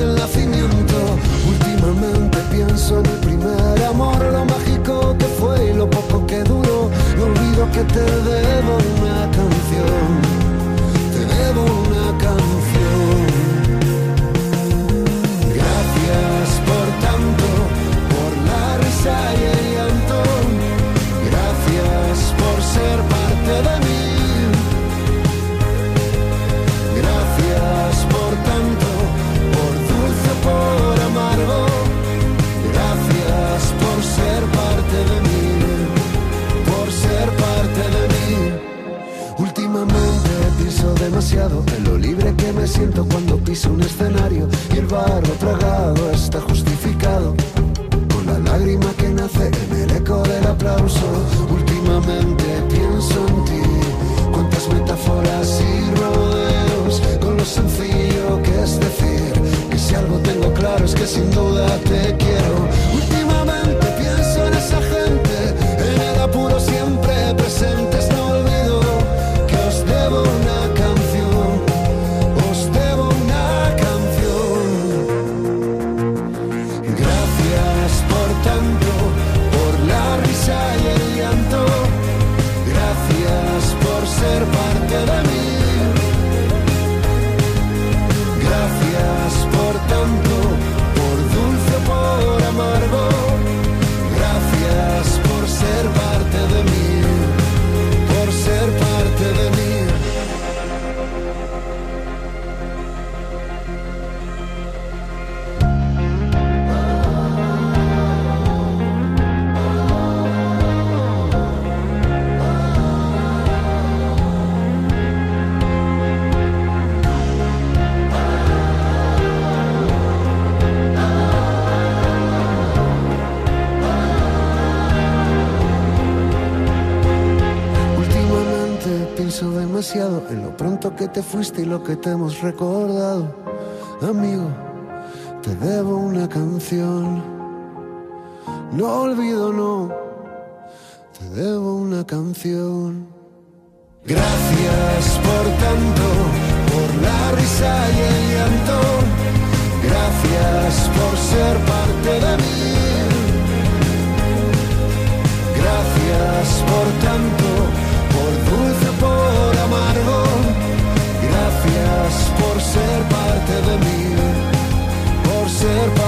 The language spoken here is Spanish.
el nacimiento. Últimamente pienso en el primer amor, lo mágico que fue y lo poco que duró. No olvido que te debo Últimamente pienso demasiado en lo libre que me siento cuando piso un escenario y el barro tragado está justificado con la lágrima que nace en el eco del aplauso. Últimamente pienso en ti, cuántas metáforas y rodeos con lo sencillo que es decir que si algo tengo claro es que sin duda te quiero. en lo pronto que te fuiste y lo que te hemos recordado. Amigo, te debo una canción. No olvido, no. Te debo una canción. Gracias por tanto, por la risa y el llanto. Gracias por ser parte de mí por ser